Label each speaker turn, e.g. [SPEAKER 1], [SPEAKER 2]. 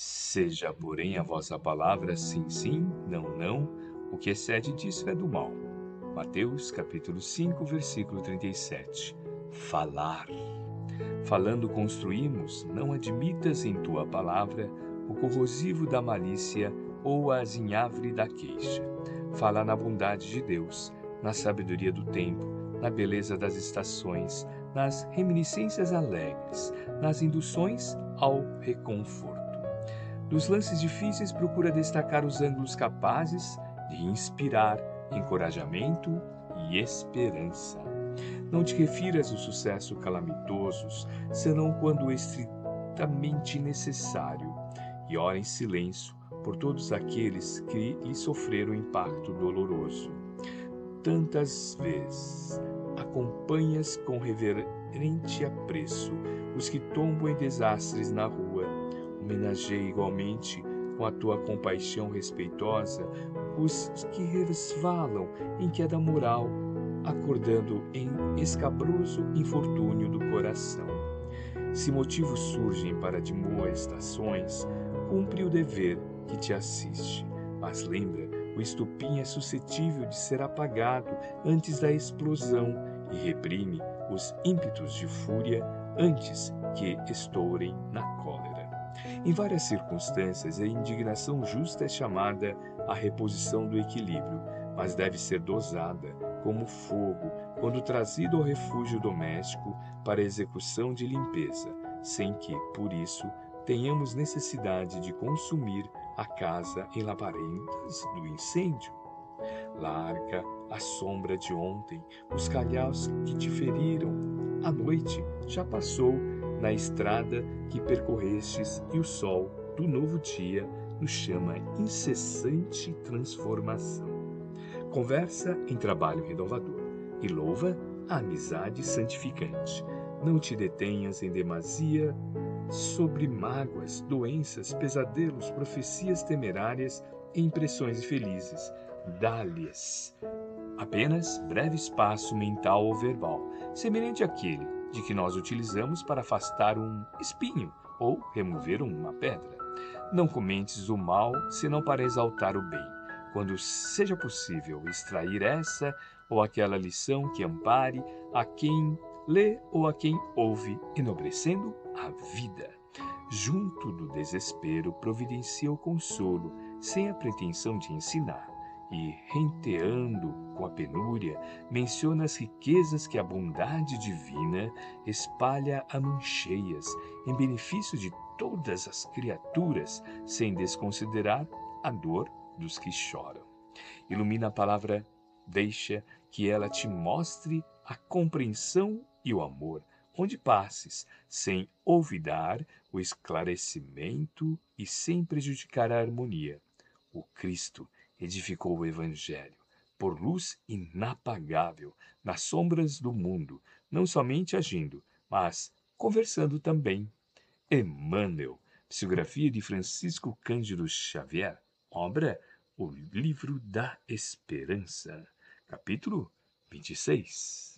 [SPEAKER 1] Seja, porém, a vossa palavra sim, sim, não, não, o que excede disso é do mal. Mateus capítulo 5, versículo 37. Falar. Falando construímos, não admitas em tua palavra o corrosivo da malícia ou a azinhavre da queixa. Fala na bondade de Deus, na sabedoria do tempo, na beleza das estações, nas reminiscências alegres, nas induções ao reconforto. Dos lances difíceis, procura destacar os ângulos capazes de inspirar encorajamento e esperança. Não te refiras ao sucesso calamitosos, senão quando estritamente necessário, e ora em silêncio por todos aqueles que lhe sofreram impacto doloroso. Tantas vezes acompanhas com reverente apreço os que tombam em desastres na rua. Homenageia igualmente com a tua compaixão respeitosa os que resvalam em queda moral, acordando em escabroso infortúnio do coração. Se motivos surgem para demoestações, cumpre o dever que te assiste. Mas lembra, o estupim é suscetível de ser apagado antes da explosão e reprime os ímpetos de fúria antes que estourem na. Em várias circunstâncias, a indignação justa é chamada a reposição do equilíbrio, mas deve ser dosada, como fogo, quando trazido ao refúgio doméstico para execução de limpeza, sem que, por isso, tenhamos necessidade de consumir a casa em labaredas do incêndio. Larga a sombra de ontem, os calhaus que te feriram. A noite já passou na estrada que percorrestes e o sol do novo dia nos chama incessante transformação. Conversa em trabalho renovador e louva a amizade santificante. Não te detenhas em demasia sobre mágoas, doenças, pesadelos, profecias temerárias e impressões infelizes. Dá-lhes apenas breve espaço mental ou verbal, semelhante àquele de que nós utilizamos para afastar um espinho ou remover uma pedra. Não comentes o mal senão para exaltar o bem, quando seja possível extrair essa ou aquela lição que ampare a quem lê ou a quem ouve, enobrecendo a vida. Junto do desespero, providencia o consolo, sem a pretensão de ensinar, e, renteando com a penúria, menciona as riquezas que a bondade divina espalha a mãos cheias, em benefício de todas as criaturas, sem desconsiderar a dor dos que choram. Ilumina a palavra, deixa que ela te mostre a compreensão e o amor, onde passes, sem olvidar o esclarecimento e sem prejudicar a harmonia. O Cristo edificou o Evangelho por luz inapagável nas sombras do mundo, não somente agindo, mas conversando também. Emmanuel, psicografia de Francisco Cândido Xavier, obra O Livro da Esperança, capítulo 26.